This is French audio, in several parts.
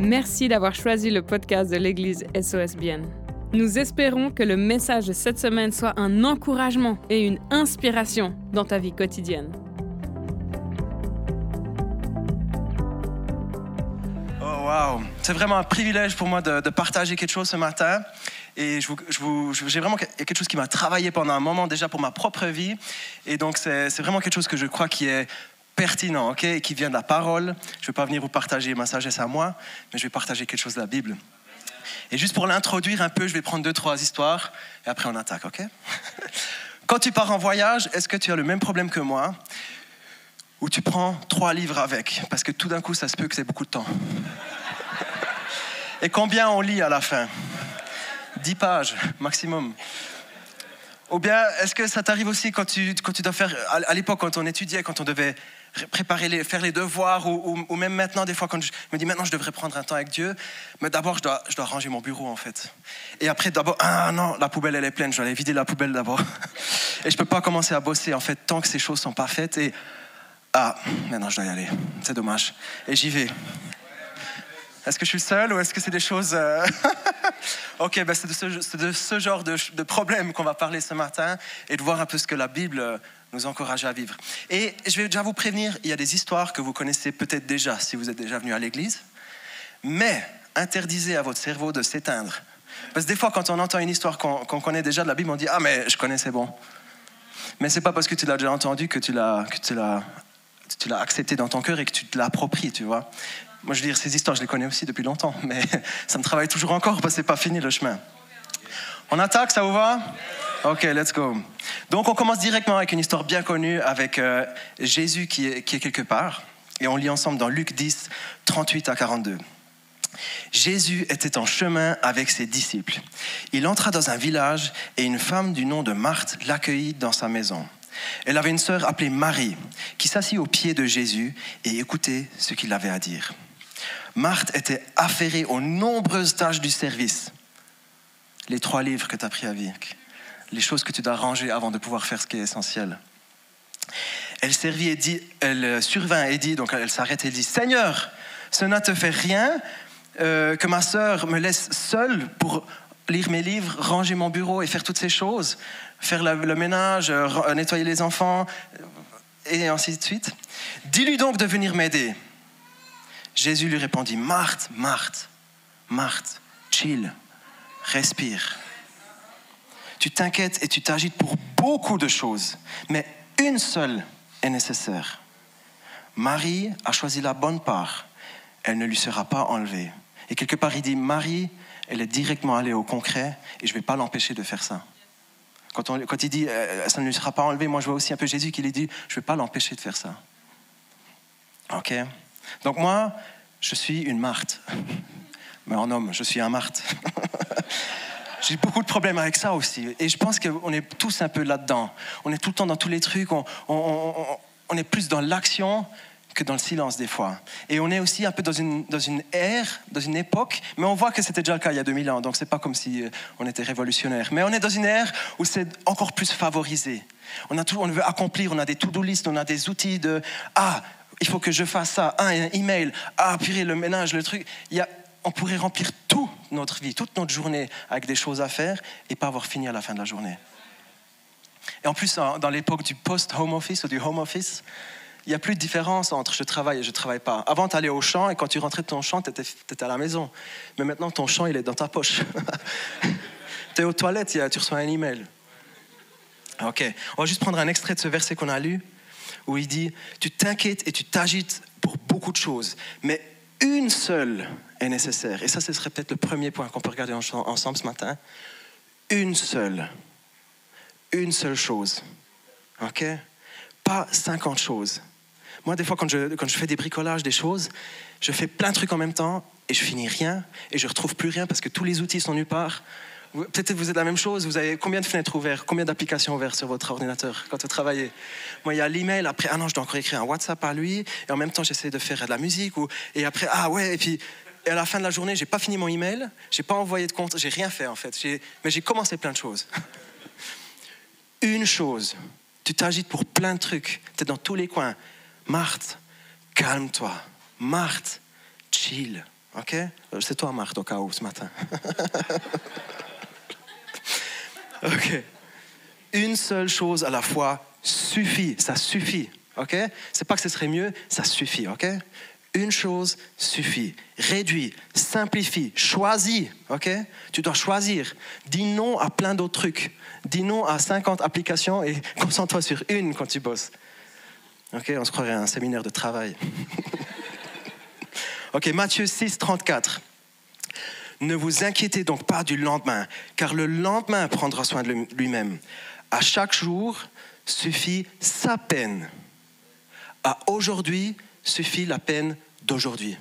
Merci d'avoir choisi le podcast de l'Église SOSBN. Nous espérons que le message de cette semaine soit un encouragement et une inspiration dans ta vie quotidienne. Oh wow, c'est vraiment un privilège pour moi de, partager quelque chose ce matin. Et je vous- je- j'ai vraiment quelque chose qui m'a travaillé pendant un moment déjà pour ma propre vie. Et donc c'est c'est vraiment quelque chose que je crois qui est pertinent, ok, qui vient de la parole. Je ne vais pas venir vous partager ma sagesse à moi, mais je vais partager quelque chose de la Bible. Et juste pour l'introduire un peu, je vais prendre deux, trois histoires, et après on attaque, ok? Quand tu pars en voyage, est-ce que tu as le même problème que moi, où tu prends trois livres avec, parce que tout d'un coup, ça se peut que c'est beaucoup de temps. Et combien on lit à la fin? 10 pages maximum. Ou bien, est-ce que ça t'arrive aussi quand tu, quand tu dois faire, à l'époque, quand on étudiait, quand on devait préparer les, faire les devoirs, ou, même maintenant, des fois, quand je me dis maintenant, je devrais prendre un temps avec Dieu, mais d'abord, je dois, je dois ranger mon bureau, en fait. Et après, d'abord, ah non, la poubelle, elle est pleine, je dois aller vider la poubelle d'abord. Et je peux pas commencer à bosser, en fait, tant que ces choses sont pas faites. Et, ah, maintenant, je dois y aller. C'est dommage. Et j'y vais. Est-ce que je suis seul ou est-ce que c'est des choses... euh, ok, ben c'est de ce, genre de, de problème qu'on va parler ce matin et de voir un peu ce que la Bible nous encourage à vivre. Et je vais déjà vous prévenir, il y a des histoires que vous connaissez peut-être déjà si vous êtes déjà venu à l'église, mais interdisez à votre cerveau de s'éteindre. Parce que des fois, quand on entend une histoire qu'on connaît déjà de la Bible, on dit Ah, mais je connais, c'est bon. Mais c'est pas parce que tu l'as déjà entendu que tu l'as tu l'as accepté dans ton cœur et que tu te l'appropries, tu vois. Moi, je veux dire, ces histoires, je les connais aussi depuis longtemps, mais ça me travaille toujours encore parce que c'est pas fini le chemin. On attaque, ça vous va? Ok, let's go. Donc, on commence directement avec une histoire bien connue avec euh, Jésus qui est, qui est quelque part. Et on lit ensemble dans Luc 10, 38 à 42. Jésus était en chemin avec ses disciples. Il entra dans un village et une femme du nom de Marthe l'accueillit dans sa maison. Elle avait une sœur appelée Marie qui s'assit aux pieds de Jésus et écoutait ce qu'il avait à dire. Marthe était affairée aux nombreuses tâches du service. Les trois livres que tu as pris à vivre, les choses que tu dois ranger avant de pouvoir faire ce qui est essentiel. Elle servit et dit, elle survint et dit, donc elle s'arrête et dit, Seigneur, cela ne te fait rien euh, que ma sœur me laisse seule pour lire mes livres, ranger mon bureau et faire toutes ces choses, faire le ménage, euh, ra- nettoyer les enfants, euh, et ainsi de suite. Dis-lui donc de venir m'aider. Jésus lui répondit, Marthe, Marthe, Marthe, chill, respire. Tu t'inquiètes et tu t'agites pour beaucoup de choses, mais une seule est nécessaire. Marie a choisi la bonne part, elle ne lui sera pas enlevée. Et quelque part, il dit, Marie, elle est directement allée au concret et je ne vais pas l'empêcher de faire ça. Quand, on- quand il dit, euh, ça ne lui sera pas enlevé, moi je vois aussi un peu Jésus qui lui dit, je ne vais pas l'empêcher de faire ça. Ok? Donc moi, je suis une Marthe. Mais en homme, je suis un Marthe. J'ai beaucoup de problèmes avec ça aussi. Et je pense qu'on est tous un peu là-dedans. On est tout le temps dans tous les trucs. On, on- on- on est plus dans l'action dans le silence des fois. Et on est aussi un peu dans une, ère, dans une époque, mais on voit que c'était déjà le cas il y a 2000 ans, donc c'est pas comme si euh, on était révolutionnaire. Mais on est dans une ère où c'est encore plus favorisé. On, a tout, on veut accomplir, on a des to-do list, on a des outils de « Ah, il faut que je fasse ça, un email, ah, purée, le ménage, le truc. » Il y a, On pourrait remplir toute notre vie, toute notre journée avec des choses à faire et pas avoir fini à la fin de la journée. Et en plus, dans l'époque du post-home office ou du home office, il n'y a plus de différence entre je travaille et je ne travaille pas. Avant, tu allais au champ et quand tu rentrais de ton champ, tu étais, à la maison. Mais maintenant, ton champ, il est dans ta poche. tu es aux toilettes, tu reçois un email. Ok, on va juste prendre un extrait de ce verset qu'on a lu, où il dit, tu t'inquiètes et tu t'agites pour beaucoup de choses, mais une seule est nécessaire. Et ça, ce serait peut-être le premier point qu'on peut regarder en- ensemble ce matin. Une seule. Une seule chose. Ok? Pas 50 choses. Moi, des fois, quand je, quand je fais des bricolages, des choses, je fais plein de trucs en même temps et je finis rien et je retrouve plus rien parce que tous les outils sont nulle part. Peut-être que vous êtes la même chose. Vous avez combien de fenêtres ouvertes, combien d'applications ouvertes sur votre ordinateur quand vous travaillez? Moi, il y a l'email. Après, ah non, je dois encore écrire un WhatsApp à lui. Et en même temps, j'essaie de faire de la musique. Ou, et après, ah ouais. Et puis, à la fin de la journée, j'ai pas fini mon email. J'ai pas envoyé de compte. J'ai rien fait en fait. Mais j'ai commencé plein de choses. Une chose. Tu t'agites pour plein de trucs. Tu es dans tous les coins. Marthe, calme-toi. Marthe, chill. OK? C'est toi, Marthe, au cas où, ce matin. OK. Une seule chose à la fois suffit. Ça suffit. OK? C'est pas que ce serait mieux, ça suffit. OK? Une chose suffit. Réduis, simplifie, choisis. OK? Tu dois choisir. Dis non à plein d'autres trucs. Dis non à 50 applications et concentre-toi sur une quand tu bosses. OK On se croirait à un séminaire de travail. OK, Matthieu 6, 34. Ne vous inquiétez donc pas du lendemain, car le lendemain prendra soin de lui-même. À chaque jour suffit sa peine. À aujourd'hui suffit la peine d'aujourd'hui.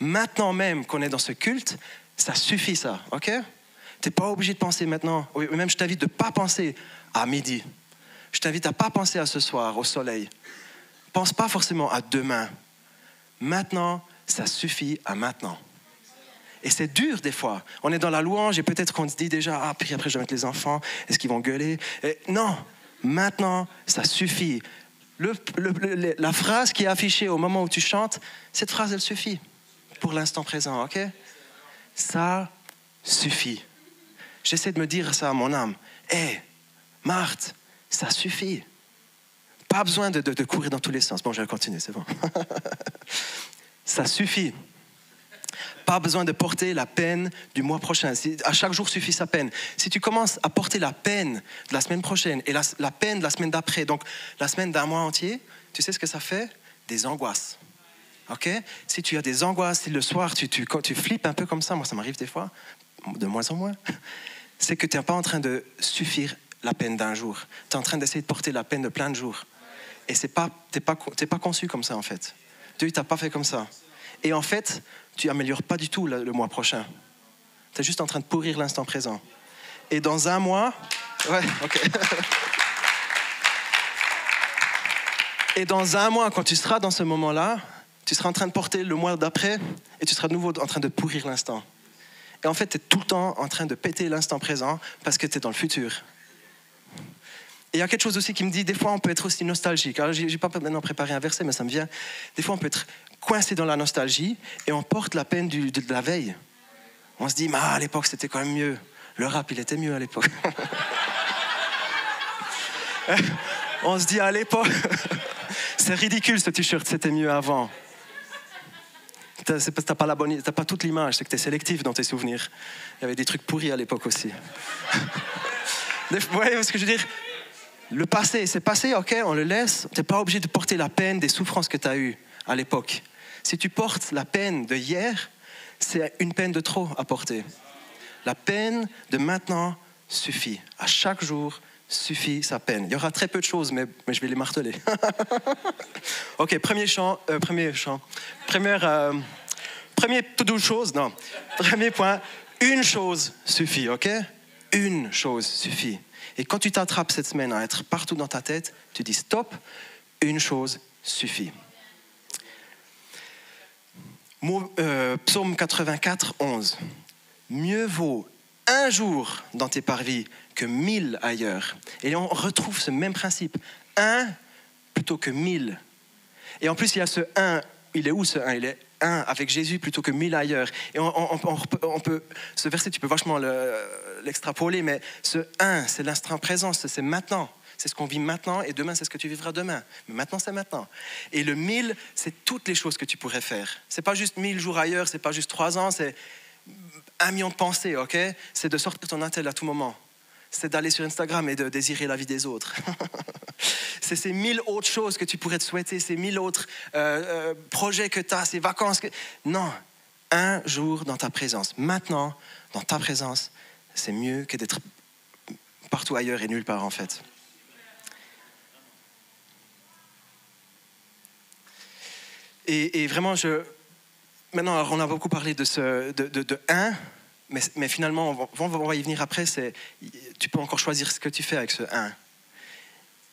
Maintenant même qu'on est dans ce culte, ça suffit ça, ok? Tu n'es pas obligé de penser maintenant, même je t'invite de pas penser à midi. Je t'invite à ne pas penser à ce soir, au soleil. Pense pas forcément à demain. Maintenant, ça suffit à maintenant. Et c'est dur des fois. On est dans la louange et peut-être qu'on se dit déjà, ah, puis après je vais mettre les enfants, est-ce qu'ils vont gueuler? Non, maintenant, ça suffit. la phrase qui est affichée au moment où tu chantes, cette phrase, elle suffit pour l'instant présent, ok? Ça suffit. J'essaie de me dire ça à mon âme. Hé, Marthe, ça suffit. Pas besoin de, courir dans tous les sens. Bon, je vais continuer, c'est bon. ça suffit. Pas besoin de porter la peine du mois prochain. À chaque jour suffit sa peine. Si tu commences à porter la peine de la semaine prochaine et la, peine de la semaine d'après, donc la semaine d'un mois entier, tu sais ce que ça fait? Des angoisses. Ok? Si tu as des angoisses, si le soir tu, tu, tu flippes un peu comme ça, moi ça m'arrive des fois, de moins en moins, c'est que tu n'es pas en train de suffire la peine d'un jour. Tu es en train d'essayer de porter la peine de plein de jours. Et n'es pas, pas, pas conçu comme ça en fait. Dieu t'a pas fait comme ça. Et en fait, tu améliores pas du tout le, mois prochain. Tu es juste en train de pourrir l'instant présent. Et dans un mois, ouais, ok. Et dans un mois, quand tu seras dans ce moment-là, tu seras en train de porter le mois d'après et tu seras de nouveau en train de pourrir l'instant. Et en fait, tu es tout le temps en train de péter l'instant présent parce que tu es dans le futur. Et il y a quelque chose aussi qui me dit, des fois on peut être aussi nostalgique. Alors, j'ai pas maintenant préparé un verset, mais ça me vient. Des fois on peut être coincé dans la nostalgie et on porte la peine de, la veille. On se dit, mais à l'époque c'était quand même mieux. Le rap, il était mieux à l'époque. on se dit à l'époque, c'est ridicule ce t-shirt, c'était mieux avant. T'as pas, pas toute l'image, c'est que tu es sélectif dans tes souvenirs. Il y avait des trucs pourris à l'époque aussi. Vous voyez ce que je veux dire? Le passé, c'est passé, ok, on le laisse. Tu n'es pas obligé de porter la peine des souffrances que tu as eues à l'époque. Si tu portes la peine de hier, c'est une peine de trop à porter. La peine de maintenant suffit. À chaque jour suffit sa peine. Il y aura très peu de choses, mais, je vais les marteler. ok, premier chant, euh, premier chant. Première, euh, premier tout chose, non. Premier point, une chose suffit, ok? Une chose suffit. Et quand tu t'attrapes cette semaine à être partout dans ta tête, tu dis stop, une chose suffit. Euh, psaume 84, 11. Mieux vaut un jour dans tes parvis que mille ailleurs. Et on retrouve ce même principe. Un plutôt que mille. Et en plus, il y a ce un. Il est où ce un? Il est un avec Jésus plutôt que mille ailleurs. Et on, peut, ce verset, tu peux vachement l'extrapoler, mais ce un, c'est l'instant présent, c'est maintenant c'est ce qu'on vit maintenant et demain, c'est ce que tu vivras demain. Mais maintenant, c'est maintenant. Et le mille, c'est toutes les choses que tu pourrais faire. C'est pas juste mille jours ailleurs, c'est pas juste trois ans, c'est un million de pensées, ok? C'est de sortir ton intel à tout moment. C'est d'aller sur Instagram et de désirer la vie des autres. c'est ces mille autres choses que tu pourrais te souhaiter, ces mille autres euh, euh, projets que tu as, ces vacances. Non, un jour dans ta présence. Maintenant, dans ta présence, c'est mieux que d'être partout ailleurs et nulle part en fait. Et, vraiment, je, maintenant, on a beaucoup parlé de, ce, de, un, mais, finalement, on va, y venir après, c'est, tu peux encore choisir ce que tu fais avec ce un.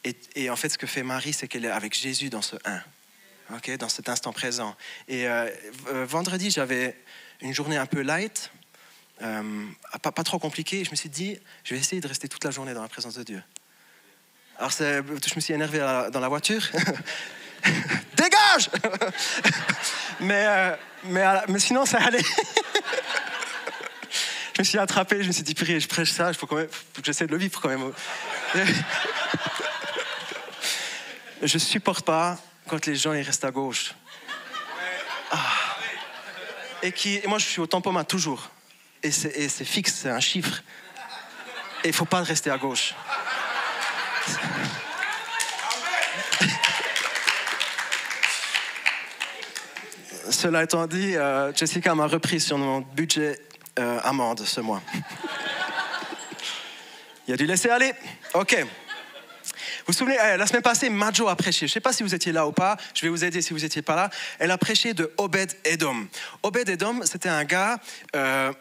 Et, et en fait, ce que fait Marie, c'est qu'elle est avec Jésus dans ce un, ok, dans cet instant présent. Et euh, vendredi, j'avais une journée un peu light, euh, pas, trop compliquée. Je me suis dit, je vais essayer de rester toute la journée dans la présence de Dieu. Alors, je me suis énervé dans la voiture. Dégage mais, euh, mais, mais sinon, ça allait. je me suis attrapé, je me suis dit, pire, je prêche ça, il faut, quand même, que j'essaie de le vivre quand même. je supporte pas quand les gens ils restent à gauche. Ah. Et, qui, moi, je suis au tempomat toujours. Et c'est fixe, c'est un chiffre. Et il faut pas rester à gauche. Cela étant dit, euh, Jessica m'a repris sur mon budget euh, amende ce mois. Il a dû laisser aller. OK. Vous vous souvenez, eh, la semaine passée, Majo a prêché. Je ne sais pas si vous étiez là ou pas. Je vais vous aider si vous n'étiez pas là. Elle a prêché de Obed Edom. Obed Edom, c'était un gars euh,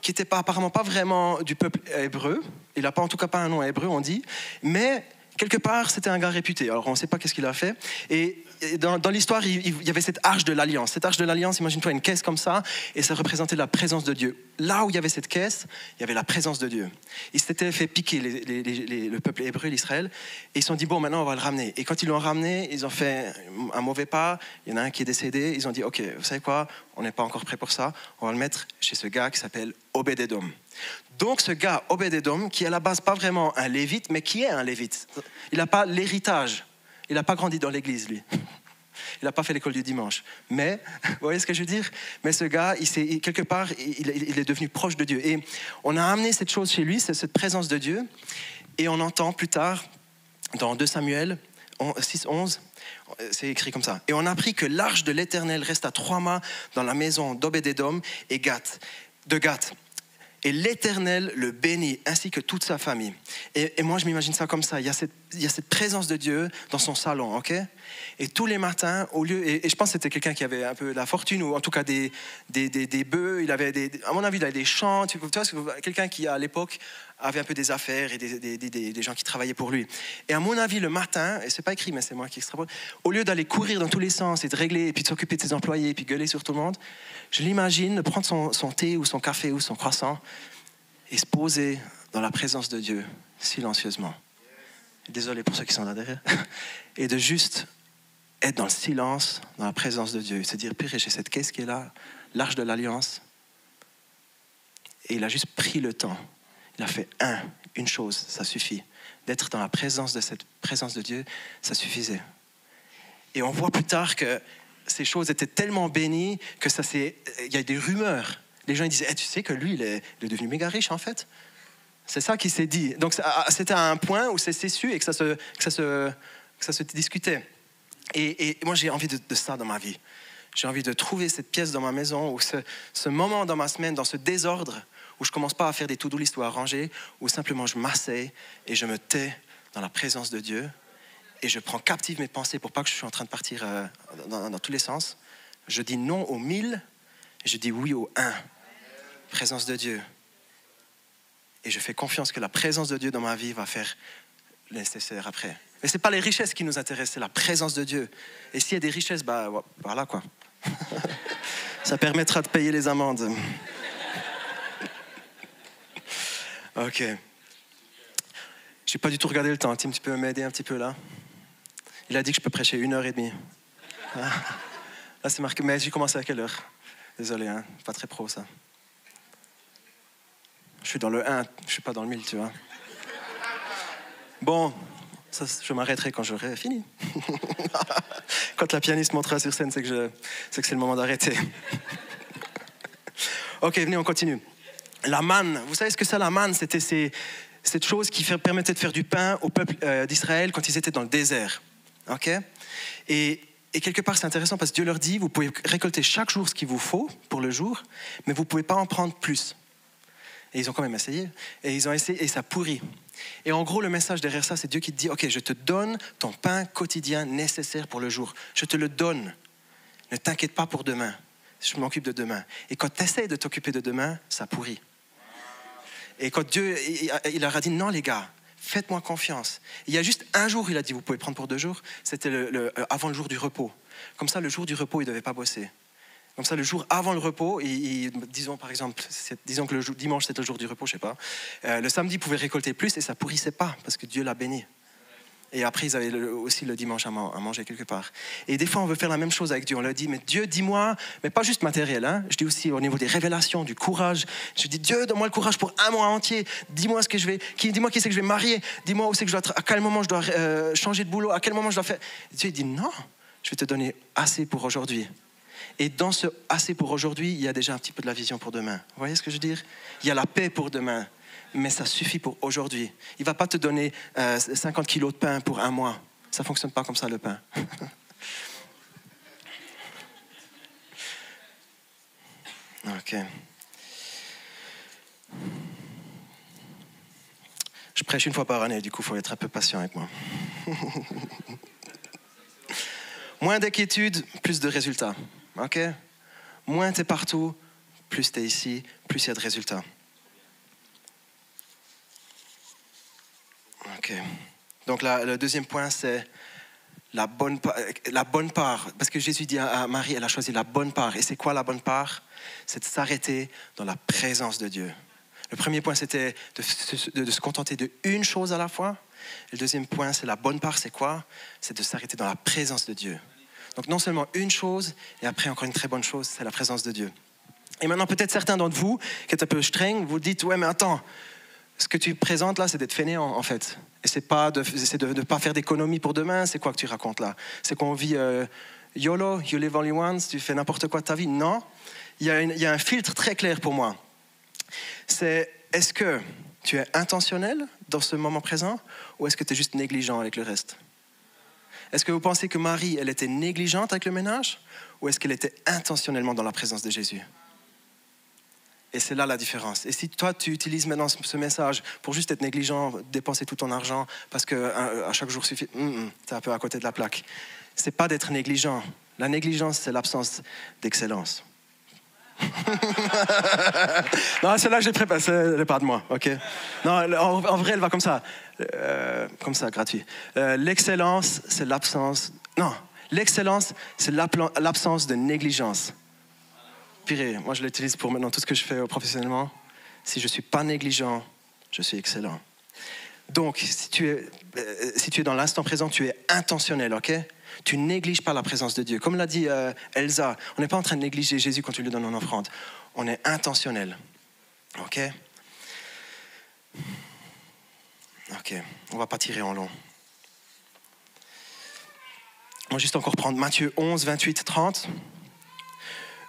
qui n'était pas, apparemment pas vraiment du peuple hébreu. Il n'a pas, en tout cas pas un nom hébreu, on dit. Mais quelque part, c'était un gars réputé. Alors, on ne sait pas qu'est-ce qu'il a fait. Et dans, l'histoire, il, y avait cette arche de l'alliance. Cette arche de l'alliance, imagine-toi une caisse comme ça, et ça représentait la présence de Dieu. Là où il y avait cette caisse, il y avait la présence de Dieu. Ils s'étaient fait piquer, le peuple hébreu, l'Israël, et ils se sont dit, bon, maintenant on va le ramener. Et quand ils l'ont ramené, ils ont fait un mauvais pas, il y en a un qui est décédé, ils ont dit, ok, vous savez quoi, on n'est pas encore prêt pour ça, on va le mettre chez ce gars qui s'appelle Obed-Edom. Donc ce gars, Obed-Edom, qui est à la base pas vraiment un lévite, mais qui est un lévite. Il n'a pas l'héritage. Il n'a pas grandi dans l'église, lui. Il n'a pas fait l'école du dimanche. Mais, vous voyez ce que je veux dire? Mais ce gars, il, quelque part, il, est devenu proche de Dieu. Et on a amené cette chose chez lui, cette présence de Dieu. Et on entend plus tard, dans 2 Samuel 6, 11, c'est écrit comme ça. Et on a appris que l'arche de l'Éternel reste à trois mâts dans la maison d'Obédédom et Gath, de Gath. Et l'Éternel le bénit, ainsi que toute sa famille. Et, moi, je m'imagine ça comme ça. Il y, a cette, il y, a cette, présence de Dieu dans son salon, ok? Et tous les matins, au lieu... Et, je pense que c'était quelqu'un qui avait un peu de la fortune, ou en tout cas des, des, des, bœufs. Il avait des, à mon avis, il avait des champs. Tu vois, quelqu'un qui, à l'époque, avait un peu des affaires et des, des, gens qui travaillaient pour lui. Et à mon avis, le matin, et c'est pas écrit, mais c'est moi qui extrapole, au lieu d'aller courir dans tous les sens et de régler, et puis de s'occuper de ses employés, et puis gueuler sur tout le monde, je l'imagine prendre son, thé ou son café ou son croissant et se poser dans la présence de Dieu silencieusement. Désolé pour ceux qui sont là derrière. Et de juste être dans le silence, dans la présence de Dieu. Se dire, pire, j'ai cette caisse qui est là, l'arche de l'alliance. Et il a juste pris le temps. Il a fait un, une chose, ça suffit. D'être dans la présence de cette présence de Dieu, ça suffisait. Et on voit plus tard que ces choses étaient tellement bénies que ça c'est il y a des rumeurs. Les gens ils disaient, eh, tu sais que lui, il est, devenu méga riche en fait. C'est ça qui s'est dit. Donc ah, c'était à un point où c'est su et que ça se, que ça se, que ça se discutait. Et, moi j'ai envie de, ça dans ma vie. J'ai envie de trouver cette pièce dans ma maison, ou ce, moment dans ma semaine, dans ce désordre, où je commence pas à faire des to-do list ou à ranger, où simplement je m'asseye et je me tais dans la présence de Dieu et je prends captive mes pensées pour pas que je sois en train de partir euh, dans, tous les sens. Je dis non au mille et je dis oui au un. Présence de Dieu. Et je fais confiance que la présence de Dieu dans ma vie va faire le nécessaire après. Mais ce n'est pas les richesses qui nous intéressent, c'est la présence de Dieu. Et s'il y a des richesses, bah voilà quoi. Ça permettra de payer les amendes. ok. Je n'ai pas du tout regardé le temps. Tim, tu peux m'aider un petit peu là? Il a dit que je peux prêcher une heure et demie. Ah. Là, c'est marqué. Mais j'ai commencé à quelle heure? Désolé, hein, pas très pro ça. Je suis dans le 1, je suis pas dans le 1000, tu vois. Bon, je m'arrêterai quand j'aurai fini. quand la pianiste montera sur scène, c'est que, c'est, le moment d'arrêter. ok, venez, on continue. La manne, vous savez ce que c'est la manne? C'était cette chose qui permettait de faire du pain au peuple euh, d'Israël quand ils étaient dans le désert. Ok? Et, quelque part, c'est intéressant parce que Dieu leur dit, vous pouvez récolter chaque jour ce qu'il vous faut pour le jour, mais vous ne pouvez pas en prendre plus. Et ils ont quand même essayé. Et ils ont essayé et ça pourrit. Et en gros, le message derrière ça, c'est Dieu qui te dit, OK, je te donne ton pain quotidien nécessaire pour le jour. Je te le donne. Ne t'inquiète pas pour demain. Je m'occupe de demain. Et quand tu essaies de t'occuper de demain, ça pourrit. Et quand Dieu, il leur a dit, non les gars, faites-moi confiance. Il y a juste un jour, il a dit, vous pouvez prendre pour deux jours, c'était euh, avant le jour du repos. Comme ça, le jour du repos, il ne devait pas bosser. Comme ça, le jour avant le repos, disons par exemple, disons que le dimanche c'était le jour du repos, je sais pas. Euh, le samedi, il pouvait récolter plus et ça pourrissait pas parce que Dieu l'a béni. Et après, ils avaient aussi le dimanche à, manger quelque part. Et des fois, on veut faire la même chose avec Dieu. On leur dit, mais Dieu, dis-moi, mais pas juste matériel. Hein. Je dis aussi au niveau des révélations, du courage. Je dis, Dieu, donne-moi le courage pour un mois entier. Dis-moi ce que je vais, dis-moi qui c'est que je vais marier. Dis-moi où c'est que je dois, à quel moment je dois euh, changer de boulot, à quel moment je dois faire. Dieu dit, non, je vais te donner assez pour aujourd'hui. Et dans ce assez pour aujourd'hui, il y a déjà un petit peu de la vision pour demain. Vous voyez ce que je veux dire? Il y a la paix pour demain mais ça suffit pour aujourd'hui. Il ne va pas te donner 50 euh, kilos de pain pour un mois. Ça ne fonctionne pas comme ça, le pain. ok. Je prêche une fois par année, du coup, il faut être un peu patient avec moi. Moins d'inquiétude, plus de résultats. Ok? Moins tu es partout, plus tu es ici, plus il y a de résultats. Donc le deuxième point, c'est la bonne, la bonne part. Parce que Jésus dit à Marie, elle a choisi la bonne part. Et c'est quoi la bonne part? C'est de s'arrêter dans la présence de Dieu. Le premier point, c'était de, de, se contenter de une chose à la fois. le deuxième point, c'est la bonne part, c'est quoi? C'est de s'arrêter dans la présence de Dieu. Donc non seulement une chose, et après encore une très bonne chose, c'est la présence de Dieu. Et maintenant, peut-être certains d'entre vous, qui êtes un peu streng, vous dites, ouais, mais attends, ce que tu présentes là, c'est d'être fainéant en fait. Et c'est pas de ne pas faire d'économie pour demain. C'est quoi que tu racontes là? C'est qu'on vit euh, YOLO, you live only once, tu fais n'importe quoi de ta vie Non. Il y, a il y a un filtre très clair pour moi. C'est est-ce que tu es intentionnel dans ce moment présent ou est-ce que tu es juste négligent avec le reste? Est-ce que vous pensez que Marie, elle était négligente avec le ménage ou est-ce qu'elle était intentionnellement dans la présence de Jésus? Et c'est là la différence. Et si toi, tu utilises maintenant ce message pour juste être négligent, dépenser tout ton argent parce que euh, à chaque jour suffit, tu es un peu à côté de la plaque. C'est pas d'être négligent. La négligence, c'est l'absence d'excellence. non, celle-là, j'ai préparé, c'est pas de moi, ok Non, en, vrai, elle va comme ça, euh, comme ça, gratuit. Euh, l'excellence, c'est l'absence. Non, l'excellence, c'est l'absence de négligence moi je l'utilise pour maintenant tout ce que je fais professionnellement. Si je ne suis pas négligent, je suis excellent. Donc, si tu es, euh, si tu es dans l'instant présent, tu es intentionnel, ok? Tu négliges pas la présence de Dieu. Comme l'a dit euh, Elsa, on n'est pas en train de négliger Jésus quand tu lui donnes une offrande. On est intentionnel, ok? Ok, on va pas tirer en long. On va juste encore prendre Matthieu 11, 28, 30.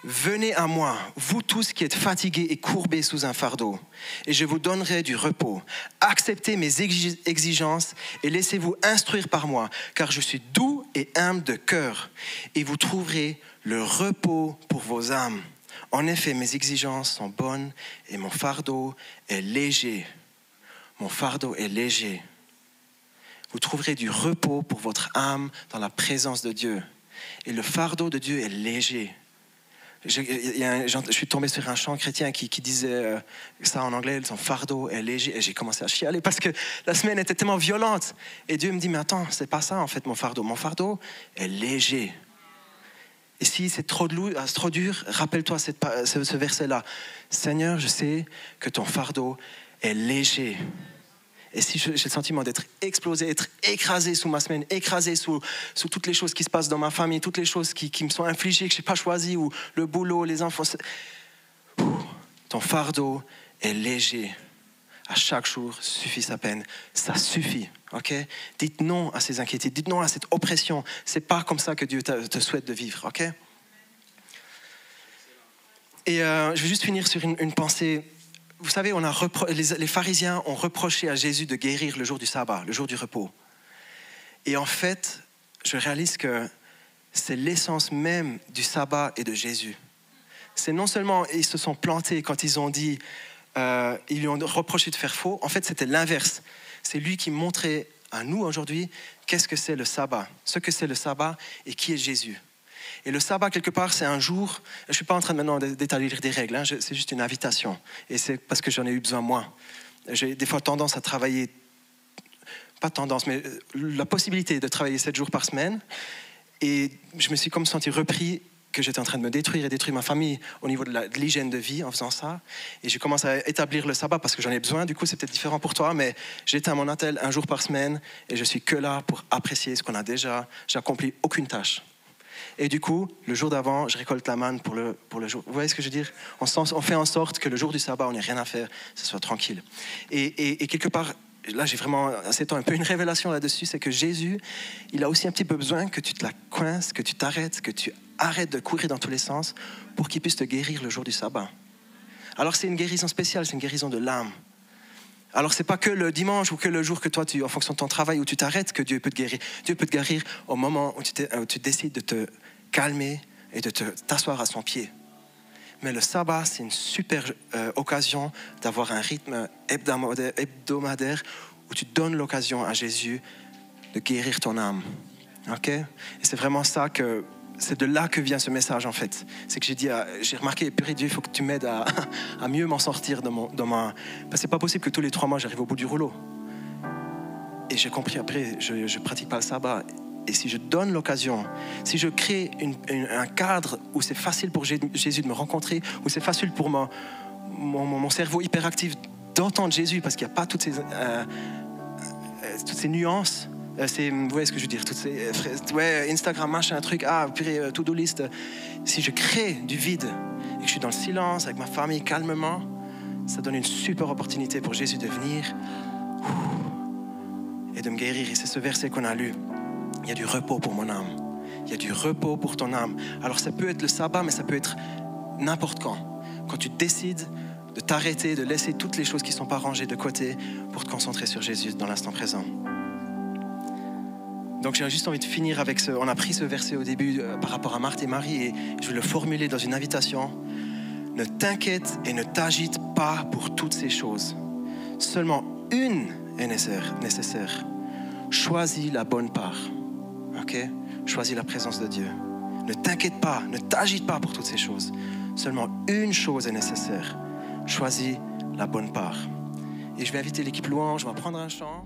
Venez à moi, vous tous qui êtes fatigués et courbés sous un fardeau, et je vous donnerai du repos. Acceptez mes exigences et laissez-vous instruire par moi, car je suis doux et humble de cœur, et vous trouverez le repos pour vos âmes. En effet, mes exigences sont bonnes et mon fardeau est léger. Mon fardeau est léger. Vous trouverez du repos pour votre âme dans la présence de Dieu. Et le fardeau de Dieu est léger. Je, suis tombé sur un chant chrétien qui, disait euh, ça en anglais, son fardeau est léger. Et j'ai commencé à chialer parce que la semaine était tellement violente. Et Dieu me dit, mais attends, c'est pas ça en fait mon fardeau. Mon fardeau est léger. Et si c'est trop, euh, trop, dur, rappelle-toi ce verset-là. Seigneur, je sais que ton fardeau est léger. Et si j'ai le sentiment d'être explosé, d'être écrasé sous ma semaine, écrasé sous, toutes les choses qui se passent dans ma famille, toutes les choses qui, me sont infligées, que je n'ai pas choisies, ou le boulot, les enfants, ton fardeau est léger. À chaque jour suffit sa peine. Ça suffit. ok? Dites non à ces inquiétudes. Dites non à cette oppression. C'est pas comme ça que Dieu te, souhaite de vivre. ok? Et euh, je vais juste finir sur une pensée vous savez, on a les, pharisiens ont reproché à Jésus de guérir le jour du sabbat, le jour du repos. Et en fait, je réalise que c'est l'essence même du sabbat et de Jésus. C'est non seulement ils se sont plantés quand ils ont dit, euh, ils lui ont reproché de faire faux, en fait c'était l'inverse. C'est lui qui montrait à nous aujourd'hui qu'est-ce que c'est le sabbat, ce que c'est le sabbat et qui est Jésus. Et le sabbat, quelque part, c'est un jour, je ne suis pas en train maintenant d'établir des règles, hein, c'est juste une invitation. Et c'est parce que j'en ai eu besoin moi. J'ai des fois tendance à travailler, pas tendance, mais euh, la possibilité de travailler 7 jours par semaine. Et je me suis comme senti repris que j'étais en train de me détruire et détruire ma famille au niveau de l'hygiène de, vie en faisant ça. Et j'ai commencé à établir le sabbat parce que j'en ai besoin. Du coup, c'est peut-être différent pour toi, mais j'étais à mon attel un jour par semaine et je suis que là pour apprécier ce qu'on a déjà. J'accomplis aucune tâche. Et du coup, le jour d'avant, je récolte la manne pour le, pour le jour. Vous voyez ce que je veux dire? On, on, fait en sorte que le jour du sabbat, on n'ait rien à faire, ce soit tranquille. Et, et quelque part, là j'ai vraiment c'est un peu une révélation là-dessus, c'est que Jésus, il a aussi un petit peu besoin que tu te la coinces, que tu t'arrêtes, que tu arrêtes de courir dans tous les sens pour qu'il puisse te guérir le jour du sabbat. Alors c'est une guérison spéciale, c'est une guérison de l'âme. Alors c'est pas que le dimanche ou que le jour que toi, tu, en fonction de ton travail, où tu t'arrêtes, que Dieu peut te guérir. Dieu peut te guérir au moment où tu, décides de te calmer et de t'asseoir à son pied. Mais le sabbat, c'est une super euh, occasion d'avoir un rythme hebdomadaire où tu donnes l'occasion à Jésus de guérir ton âme. Ok? Et c'est vraiment ça que c'est de là que vient ce message en fait. C'est que j'ai dit, j'ai remarqué, purée Dieu, il faut que tu m'aides à, mieux m'en sortir dans, mon, dans ma. Parce que c'est pas possible que tous les trois mois j'arrive au bout du rouleau. Et j'ai compris après, je, ne pratique pas le sabbat. Et si je donne l'occasion, si je crée un cadre où c'est facile pour Jésus de me rencontrer, où c'est facile pour mon, mon, cerveau hyperactif d'entendre Jésus, parce qu'il n'y a pas toutes ces, euh, euh, toutes ces nuances, euh, vous voyez ce que je veux dire, toutes ces, ouais, Instagram, machin, truc, ah, purée, to-do list. Si je crée du vide et que je suis dans le silence avec ma famille calmement, ça donne une super opportunité pour Jésus de venir et de me guérir. Et c'est ce verset qu'on a lu. Il y a du repos pour mon âme. Il y a du repos pour ton âme. Alors ça peut être le sabbat, mais ça peut être n'importe quand. Quand tu décides de t'arrêter, de laisser toutes les choses qui ne sont pas rangées de côté pour te concentrer sur Jésus dans l'instant présent. Donc j'ai juste envie de finir avec ce... On a pris ce verset au début euh, par rapport à Marthe et Marie et je vais le formuler dans une invitation. Ne t'inquiète et ne t'agite pas pour toutes ces choses. Seulement une est nécessaire. Choisis la bonne part. Ok? Choisis la présence de Dieu. Ne t'inquiète pas, ne t'agite pas pour toutes ces choses. Seulement une chose est nécessaire. Choisis la bonne part. Et je vais inviter l'équipe louange, on va prendre un chant.